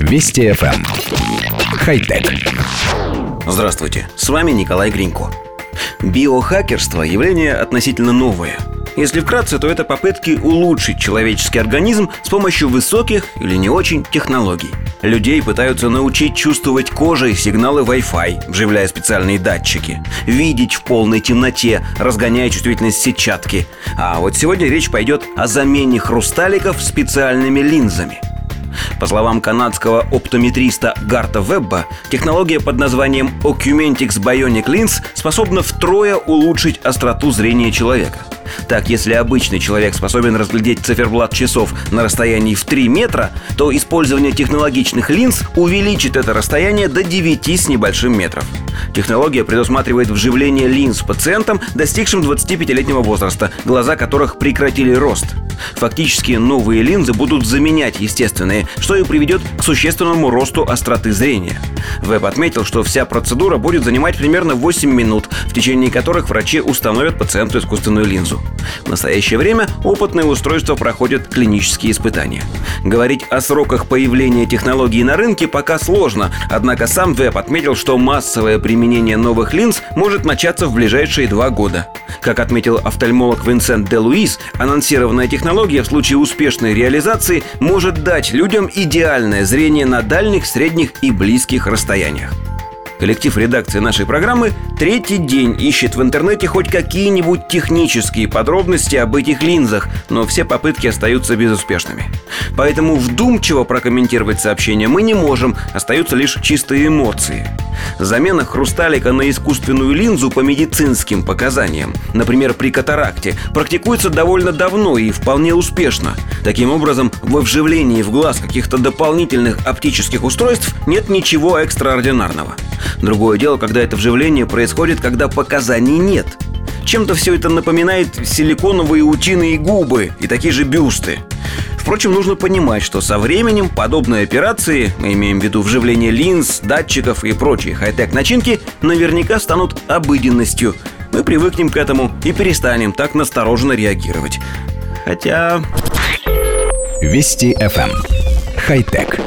Вести FM. Эм. Хай-тек. Здравствуйте, с вами Николай Гринько. Биохакерство – явление относительно новое. Если вкратце, то это попытки улучшить человеческий организм с помощью высоких или не очень технологий. Людей пытаются научить чувствовать кожей сигналы Wi-Fi, вживляя специальные датчики, видеть в полной темноте, разгоняя чувствительность сетчатки. А вот сегодня речь пойдет о замене хрусталиков специальными линзами – по словам канадского оптометриста Гарта Вебба, технология под названием Ocumentix Bionic Lens способна втрое улучшить остроту зрения человека. Так, если обычный человек способен разглядеть циферблат часов на расстоянии в 3 метра, то использование технологичных линз увеличит это расстояние до 9 с небольшим метров. Технология предусматривает вживление линз пациентам, достигшим 25-летнего возраста, глаза которых прекратили рост. Фактически новые линзы будут заменять естественные, что и приведет к существенному росту остроты зрения. Веб отметил, что вся процедура будет занимать примерно 8 минут, в течение которых врачи установят пациенту искусственную линзу. В настоящее время опытные устройства проходят клинические испытания. Говорить о сроках появления технологии на рынке пока сложно, однако сам Веб отметил, что массовое применение новых линз может начаться в ближайшие два года. Как отметил офтальмолог Винсент де Луис, анонсированная технология в случае успешной реализации может дать людям идеальное зрение на дальних, средних и близких расстояниях. Коллектив редакции нашей программы третий день ищет в интернете хоть какие-нибудь технические подробности об этих линзах, но все попытки остаются безуспешными. Поэтому вдумчиво прокомментировать сообщение мы не можем, остаются лишь чистые эмоции. Замена хрусталика на искусственную линзу по медицинским показаниям, например, при катаракте, практикуется довольно давно и вполне успешно. Таким образом, во вживлении в глаз каких-то дополнительных оптических устройств нет ничего экстраординарного. Другое дело, когда это вживление происходит, когда показаний нет. Чем-то все это напоминает силиконовые утиные губы и такие же бюсты. Впрочем, нужно понимать, что со временем подобные операции, мы имеем в виду вживление линз, датчиков и прочие хай-тек начинки, наверняка станут обыденностью. Мы привыкнем к этому и перестанем так настороженно реагировать. Хотя... Вести FM. Эм. Хай-тек.